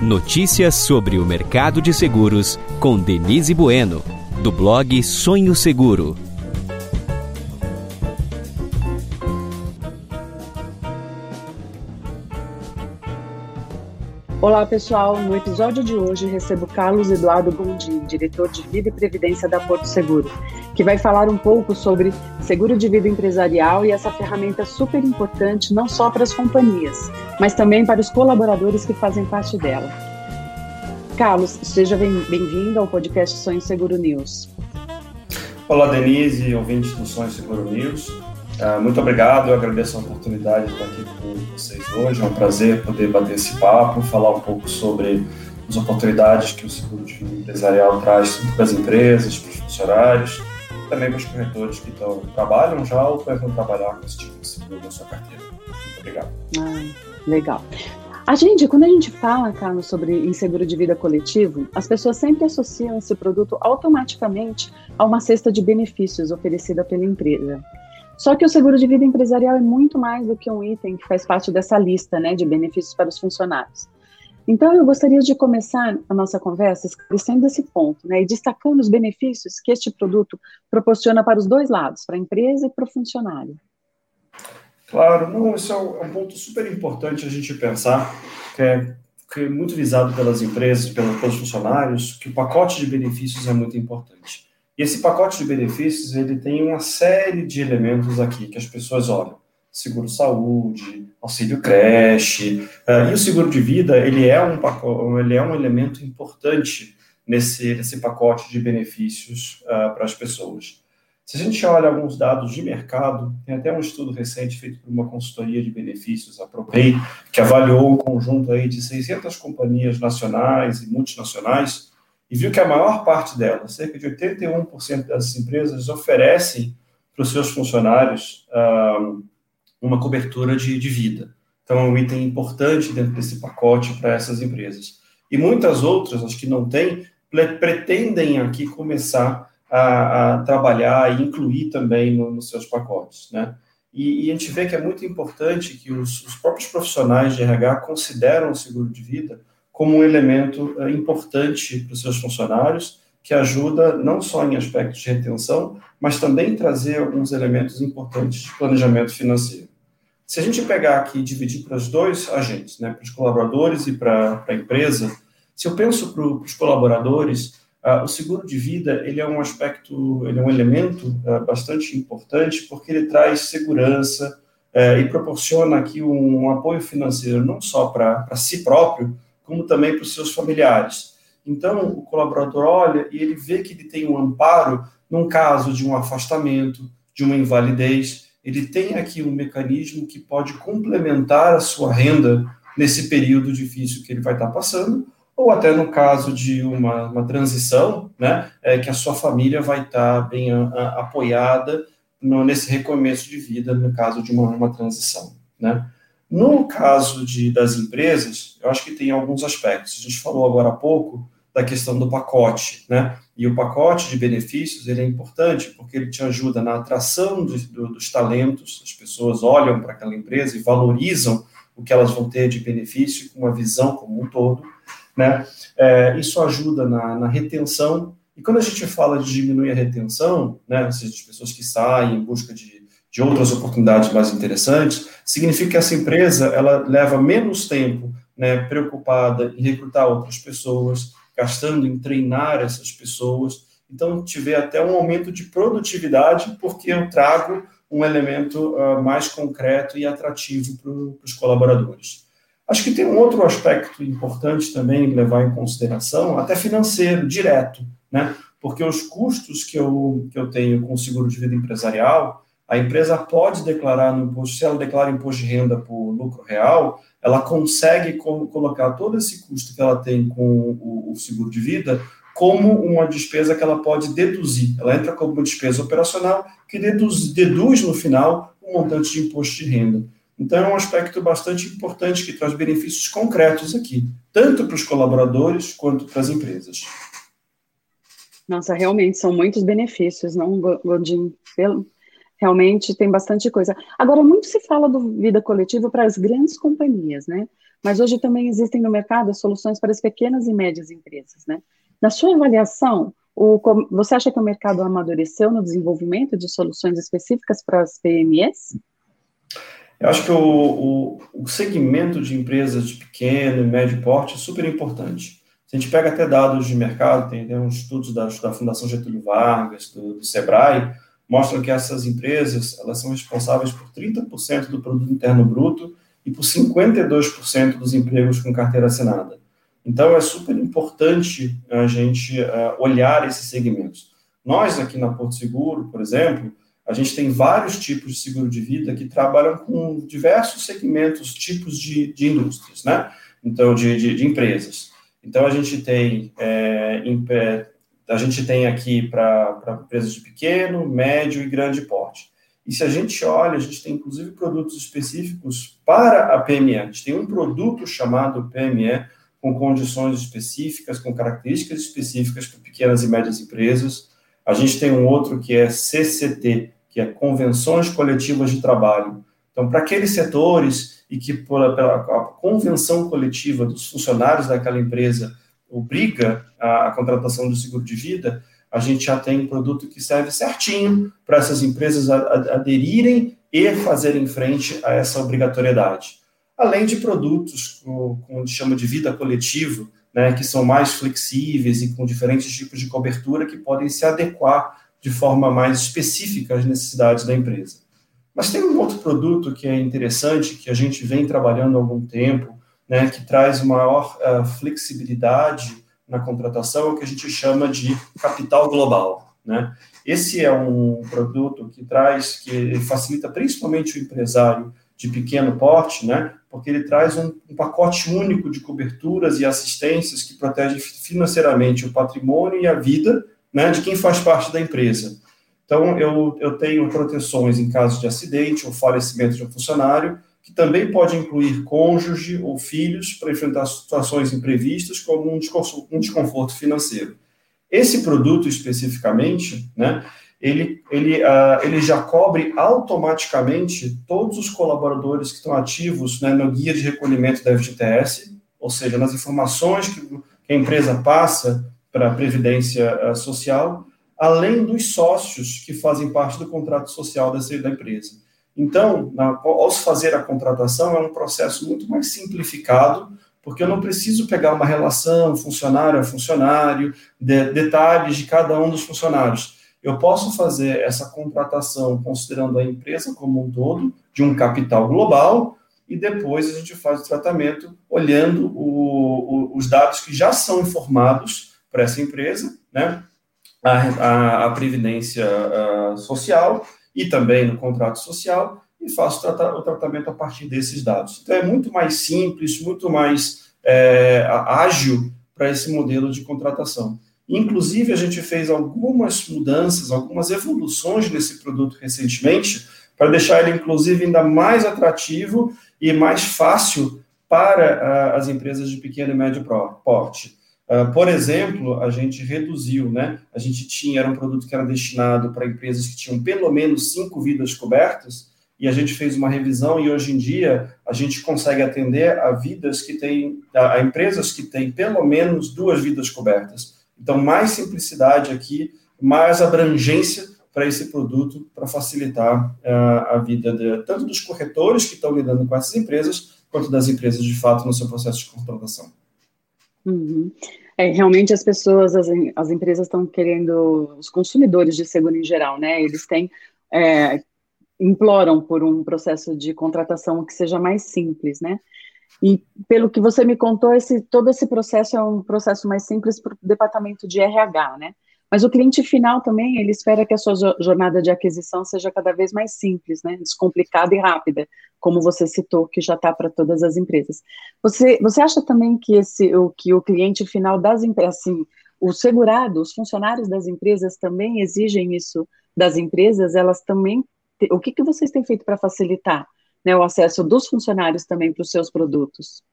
Notícias sobre o mercado de seguros com Denise Bueno, do blog Sonho Seguro. Olá pessoal, no episódio de hoje recebo Carlos Eduardo Gondim, diretor de Vida e Previdência da Porto Seguro, que vai falar um pouco sobre seguro de vida empresarial e essa ferramenta super importante não só para as companhias, mas também para os colaboradores que fazem parte dela. Carlos, seja bem-vindo ao podcast Sonho Seguro News. Olá, Denise, ouvintes do Sonho Seguro News. Uh, muito obrigado, eu agradeço a oportunidade de estar aqui com vocês hoje. É um prazer poder bater esse papo, falar um pouco sobre as oportunidades que o seguro de vida empresarial traz para as empresas, para os funcionários, também para os corretores que estão, trabalham já ou pensam trabalhar com esse tipo de seguro na sua carteira. Muito obrigado. Ah, legal. A gente, quando a gente fala, Carlos, sobre inseguro de vida coletivo, as pessoas sempre associam esse produto automaticamente a uma cesta de benefícios oferecida pela empresa. Só que o seguro de vida empresarial é muito mais do que um item que faz parte dessa lista né, de benefícios para os funcionários. Então, eu gostaria de começar a nossa conversa esclarecendo esse ponto né, e destacando os benefícios que este produto proporciona para os dois lados, para a empresa e para o funcionário. Claro, não, isso é um, é um ponto super importante a gente pensar, que é, que é muito visado pelas empresas, pelos, pelos funcionários, que o pacote de benefícios é muito importante. E esse pacote de benefícios, ele tem uma série de elementos aqui que as pessoas olham. Seguro saúde, auxílio creche, uh, e o seguro de vida, ele é um ele é um elemento importante nesse, nesse pacote de benefícios uh, para as pessoas. Se a gente olha alguns dados de mercado, tem até um estudo recente feito por uma consultoria de benefícios, a Propay, que avaliou um conjunto aí de 600 companhias nacionais e multinacionais, e viu que a maior parte delas, cerca de 81% das empresas, oferecem para os seus funcionários uh, uma cobertura de, de vida. Então, é um item importante dentro desse pacote para essas empresas. E muitas outras, as que não têm, pretendem aqui começar a, a trabalhar e incluir também no, nos seus pacotes, né? E, e, a gente vê que é muito importante que os, os próprios profissionais de RH consideram o seguro de vida como um elemento uh, importante para os seus funcionários, que ajuda não só em aspectos de retenção, mas também trazer alguns elementos importantes de planejamento financeiro. Se a gente pegar aqui e dividir para os dois agentes, né, para os colaboradores e para a empresa, se eu penso para os colaboradores, uh, o seguro de vida ele é um aspecto, ele é um elemento uh, bastante importante porque ele traz segurança uh, e proporciona aqui um, um apoio financeiro não só para si próprio, como também para os seus familiares. Então, o colaborador olha e ele vê que ele tem um amparo num caso de um afastamento, de uma invalidez. Ele tem aqui um mecanismo que pode complementar a sua renda nesse período difícil que ele vai estar passando, ou até no caso de uma, uma transição, né, é, que a sua família vai estar bem a, a, apoiada no, nesse recomeço de vida, no caso de uma, uma transição. Né. No caso de, das empresas, eu acho que tem alguns aspectos. A gente falou agora há pouco da questão do pacote, né? E o pacote de benefícios ele é importante porque ele te ajuda na atração do, do, dos talentos. As pessoas olham para aquela empresa e valorizam o que elas vão ter de benefício com uma visão como um todo, né? É, isso ajuda na, na, retenção. E quando a gente fala de diminuir a retenção, né? Ou seja, de pessoas que saem em busca de de outras oportunidades mais interessantes, significa que essa empresa ela leva menos tempo né, preocupada em recrutar outras pessoas, gastando em treinar essas pessoas. Então, tiver até um aumento de produtividade, porque eu trago um elemento uh, mais concreto e atrativo para os colaboradores. Acho que tem um outro aspecto importante também levar em consideração, até financeiro, direto, né? Porque os custos que eu, que eu tenho com o seguro de vida empresarial, a empresa pode declarar no imposto, se ela declara imposto de renda por lucro real, ela consegue colocar todo esse custo que ela tem com o, seguro de vida como uma despesa que ela pode deduzir. Ela entra como uma despesa operacional que deduz, deduz no final o um montante de imposto de renda. Então, é um aspecto bastante importante que traz benefícios concretos aqui, tanto para os colaboradores quanto para as empresas. Nossa, realmente são muitos benefícios, não, Godinho? Realmente tem bastante coisa. Agora, muito se fala do vida coletiva para as grandes companhias, né? Mas hoje também existem no mercado soluções para as pequenas e médias empresas, né? Na sua avaliação, o, você acha que o mercado amadureceu no desenvolvimento de soluções específicas para as PMEs? Eu acho que o, o, o segmento de empresas de pequeno e médio porte é super importante. Se a gente pega até dados de mercado, tem, tem uns estudos da, da Fundação Getúlio Vargas, do, do Sebrae, mostram que essas empresas elas são responsáveis por 30% do produto interno bruto e por 52% dos empregos com carteira assinada. Então é super importante a gente uh, olhar esses segmentos. Nós aqui na Porto Seguro, por exemplo, a gente tem vários tipos de seguro de vida que trabalham com diversos segmentos, tipos de, de indústrias, né? Então, de, de, de empresas. Então, a gente tem é, a gente tem aqui para empresas de pequeno, médio e grande porte. E se a gente olha, a gente tem inclusive produtos específicos para a PME. A gente tem um produto chamado PME, com condições específicas, com características específicas para pequenas e médias empresas. A gente tem um outro que é CCT, que é Convenções Coletivas de Trabalho. Então, para aqueles setores e que, pela, pela convenção coletiva dos funcionários daquela empresa, obriga a, a contratação do seguro de vida, a gente já tem um produto que serve certinho para essas empresas aderirem e fazerem frente a essa obrigatoriedade. Além de produtos, como, como chama de vida coletiva, né, que são mais flexíveis e com diferentes tipos de cobertura que podem se adequar de forma mais específica às necessidades da empresa. Mas tem um outro produto que é interessante, que a gente vem trabalhando há algum tempo, né, que traz maior uh, flexibilidade na contratação, o que a gente chama de capital global. Né? Esse é um produto que traz, que facilita principalmente o empresário de pequeno porte, né? porque ele traz um, um, pacote único de coberturas e assistências que protege financeiramente o patrimônio e a vida né, de quem faz parte da empresa. Então, eu, eu tenho proteções em caso de acidente ou falecimento de um funcionário, que também pode incluir cônjuge ou filhos para enfrentar situações imprevistas, como um desconforto financeiro. Esse produto especificamente, né, ele, ele, uh, ele já cobre automaticamente todos os colaboradores que estão ativos né, no guia de recolhimento da FGTS, ou seja, nas informações que, que a empresa passa para a Previdência uh, Social, além dos sócios que fazem parte do contrato social dessa, da empresa. Então, na, ao se fazer a contratação, é um processo muito mais simplificado, porque eu não preciso pegar uma relação funcionário a funcionário, de, detalhes de cada um dos funcionários. Eu posso fazer essa contratação considerando a empresa como um todo, de um capital global, e depois a gente faz o tratamento olhando o, o, os dados que já são informados para essa empresa, né? A, a, a previdência a, social e também no contrato social e faço o tratamento a partir desses dados. Então, é muito mais simples, muito mais é, ágil para esse modelo de contratação. Inclusive, a gente fez algumas mudanças, algumas evoluções nesse produto recentemente, para deixar ele, inclusive, ainda mais atrativo e mais fácil para uh, as empresas de pequeno e médio porte. Uh, por exemplo, a gente reduziu, né? A gente tinha, era um produto que era destinado para empresas que tinham pelo menos cinco vidas cobertas, e a gente fez uma revisão e hoje em dia a gente consegue atender a vidas que têm, a, a empresas que têm pelo menos duas vidas cobertas. Então, mais simplicidade aqui, mais abrangência para esse produto, para facilitar uh, a vida de, tanto dos corretores que estão lidando com essas empresas, quanto das empresas de fato no seu processo de contratação. Uhum. É, realmente as pessoas, as, as empresas estão querendo, os consumidores de seguro em geral, né? Eles têm, é, imploram por um processo de contratação que seja mais simples, né? E pelo que você me contou, esse, todo esse processo é um processo mais simples para o departamento de RH, né? Mas o cliente final também, ele espera que a sua jornada de aquisição seja cada vez mais simples, né? Descomplicada e rápida, como você citou, que já está para todas as empresas. Você, você acha também que esse, o que o cliente final das empresas, assim, o segurado, os funcionários das empresas também exigem isso das empresas? Elas também, o que, que vocês têm feito para facilitar né, o acesso dos funcionários também para os seus produtos?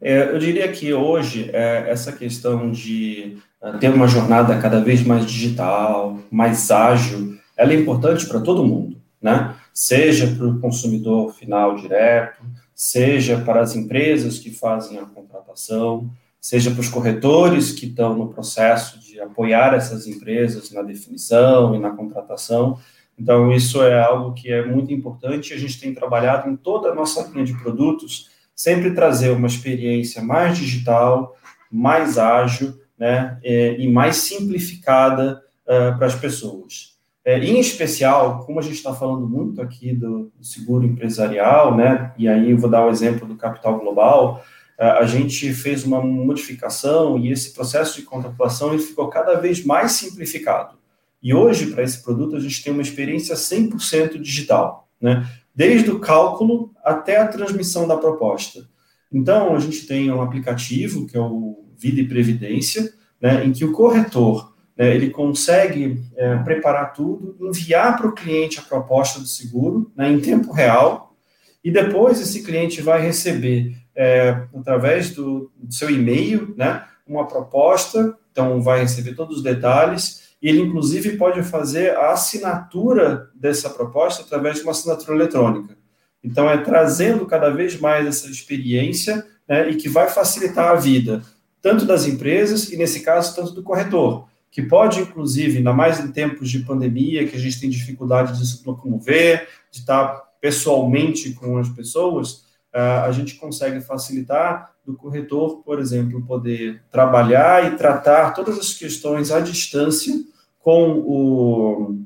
É, eu diria que hoje é, essa questão de ter uma jornada cada vez mais digital, mais ágil, ela é importante para todo mundo, né? Seja para o consumidor final direto, seja para as empresas que fazem a contratação, seja para os corretores que estão no processo de apoiar essas empresas na definição e na contratação. Então, isso é algo que é muito importante. A gente tem trabalhado em toda a nossa linha de produtos, sempre trazer uma experiência mais digital, mais ágil né, e mais simplificada uh, para as pessoas. É, em especial, como a gente está falando muito aqui do, do, seguro empresarial, né, e aí eu vou dar o exemplo do capital global, a gente fez uma modificação e esse processo de contemplação ele ficou cada vez mais simplificado. E hoje, para esse produto, a gente tem uma experiência 100% digital, né? desde o cálculo até a transmissão da proposta. Então, a gente tem um aplicativo, que é o Vida e Previdência, né, em que o corretor né, ele consegue é, preparar tudo, enviar para o cliente a proposta do seguro né, em tempo real, e depois esse cliente vai receber é, através do, do seu e-mail, né, uma proposta, então vai receber todos os detalhes, e ele inclusive pode fazer a assinatura dessa proposta através de uma assinatura eletrônica. Então é trazendo cada vez mais essa experiência né, e que vai facilitar a vida tanto das empresas e nesse caso tanto do corretor, que pode inclusive, ainda mais em tempos de pandemia, que a gente tem dificuldade de se locomover, de estar pessoalmente com as pessoas, uh, a gente consegue facilitar do corretor, por exemplo, poder trabalhar e tratar todas as questões à distância com o,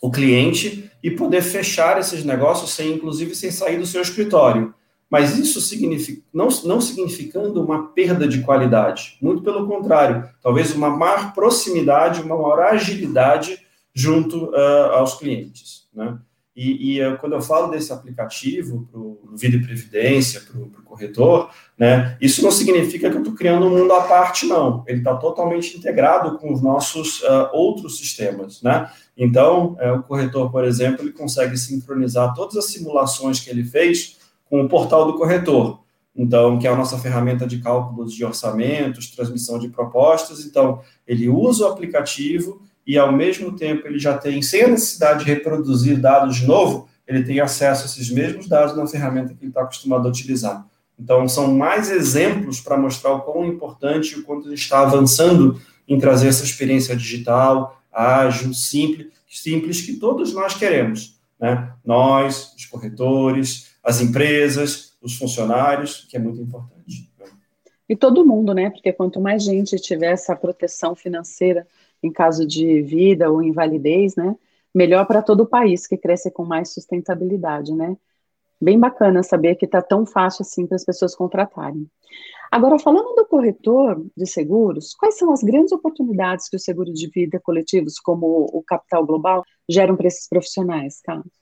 o cliente e poder fechar esses negócios sem, inclusive, sem sair do seu escritório. Mas isso significa, não, não significando uma perda de qualidade, muito pelo contrário, talvez uma maior proximidade, uma maior agilidade junto uh, aos clientes. Né? E, e, quando eu falo desse aplicativo para o Vida e Previdência, para o corretor, né, isso não significa que eu estou criando um mundo à parte, não. Ele está totalmente integrado com os nossos uh, outros sistemas. Né? Então, uh, o corretor, por exemplo, ele consegue sincronizar todas as simulações que ele fez com o portal do corretor. Então, que é a nossa ferramenta de cálculos de orçamentos, transmissão de propostas. Então, ele usa o aplicativo e, ao mesmo tempo, ele já tem, sem a necessidade de reproduzir dados de novo, ele tem acesso a esses mesmos dados na ferramenta que ele está acostumado a utilizar. Então, são mais exemplos para mostrar o quão importante e o quanto ele está avançando em trazer essa experiência digital, ágil, simples, simples que todos nós queremos. Né? Nós, os corretores, as empresas, os funcionários, que é muito importante. E todo mundo, né? Porque quanto mais gente tiver essa proteção financeira em caso de vida ou invalidez, né? Melhor para todo o país, que cresce com mais sustentabilidade, né? Bem bacana saber que está tão fácil assim para as pessoas contratarem. Agora, falando do corretor de seguros, quais são as grandes oportunidades que o seguro de vida coletivos, como o Capital Global, geram para esses profissionais, Carlos?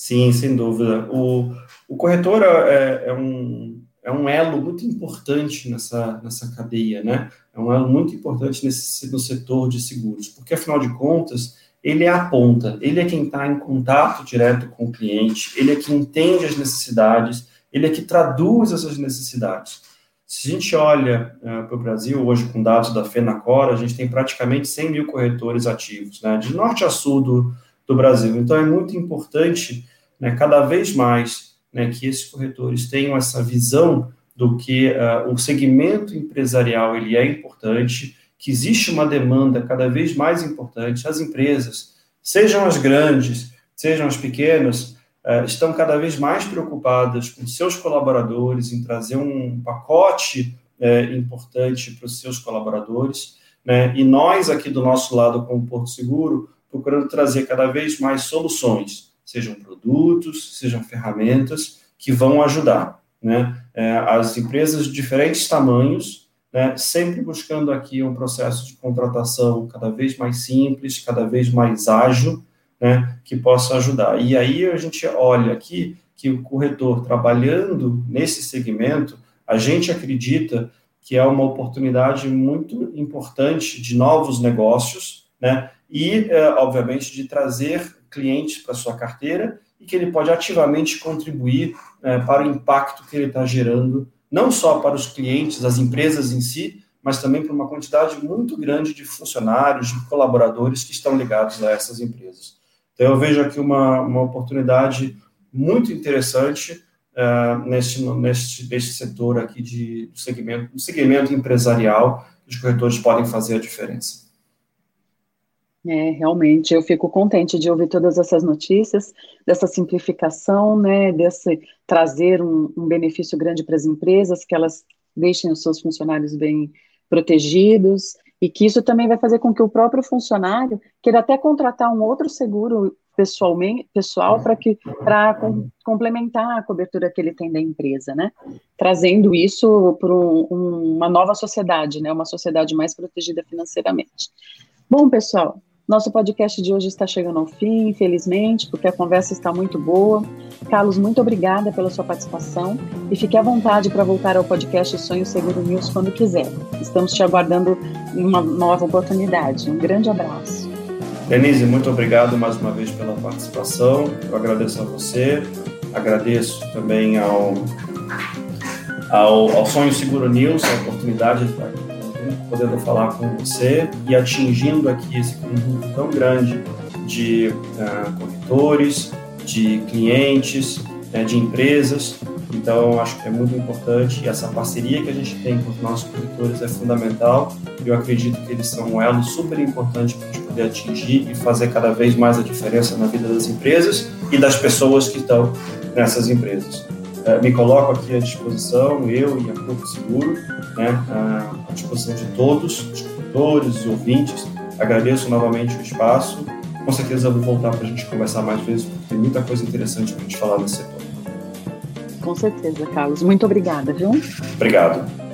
Sim, sem dúvida. O, o corretor é, é um, é um elo muito importante nessa, nessa cadeia, né? É um elo muito importante nesse, no setor de seguros, porque afinal de contas, ele é a ponta, ele é quem está em contato direto com o cliente, ele é quem entende as necessidades, ele é que traduz essas necessidades. Se a gente olha uh, eh, para o Brasil, hoje com dados da FENACOR, a gente tem praticamente 100 mil corretores ativos, né, de norte a sul do, do Brasil. Então, é muito importante, né, cada vez mais, né, que esses corretores tenham essa visão do que uh, o segmento empresarial ele é importante, que existe uma demanda cada vez mais importante. As empresas, sejam as grandes, sejam as pequenas, uh, estão cada vez mais preocupadas com seus colaboradores, em trazer um pacote uh, importante para os seus colaboradores. Né? E nós, aqui do nosso lado, como Porto Seguro, procurando trazer cada vez mais soluções sejam produtos, sejam ferramentas que vão ajudar. Né? É, as empresas de diferentes tamanhos, né, sempre buscando aqui um processo de contratação cada vez mais simples, cada vez mais ágil, né, que possa ajudar. E aí a gente olha aqui que o corretor trabalhando nesse segmento, a gente acredita que é uma oportunidade muito importante de novos negócios, né, e, é, obviamente, de trazer clientes para sua carteira e que ele pode ativamente contribuir é, para o impacto que ele está gerando, não só para os clientes, as empresas em si, mas também para uma quantidade muito grande de funcionários, de colaboradores que estão ligados a essas empresas. Então, eu vejo aqui uma, uma oportunidade muito interessante uh, neste, neste, neste setor aqui de, segmento, do segmento empresarial, que os corretores podem fazer a diferença. É, realmente, eu fico contente de ouvir todas essas notícias, dessa simplificação, né, desse trazer um, um benefício grande para as empresas, que elas deixem os seus funcionários bem protegidos, e que isso também vai fazer com que o próprio funcionário queira até contratar um outro seguro pessoalmente, pessoal para que para com, complementar a cobertura que ele tem da empresa, né? Trazendo isso para um, uma nova sociedade, né? Uma sociedade mais protegida financeiramente. Bom, pessoal, nosso podcast de hoje está chegando ao fim, infelizmente, porque a conversa está muito boa. Carlos, muito obrigada pela sua participação e fique à vontade para voltar ao podcast Sonho Seguro News quando quiser. Estamos te aguardando em uma nova oportunidade. Um grande abraço. Denise, muito obrigado mais uma vez pela participação. Eu agradeço a você, agradeço também ao, ao, ao Sonho Seguro News a oportunidade de estar aqui podendo falar com você e atingindo aqui esse conjunto tão grande de uh, corretores, de clientes, né, de empresas. Então, acho que é muito importante e essa parceria que a gente tem com os nossos corretores é fundamental. Eu acredito que eles são um elo super importante para a gente poder atingir e fazer cada vez mais a diferença na vida das empresas e das pessoas que estão nessas empresas. Eh, me coloco aqui à disposição, eu e a Corpo Seguro, né, à disposição de todos, os corretores, os ouvintes. Agradeço novamente o espaço. Com certeza vou voltar para a gente conversar mais vezes, porque tem muita coisa interessante para a gente falar nesse setor. Com certeza, Carlos. Muito obrigada, viu? Obrigado.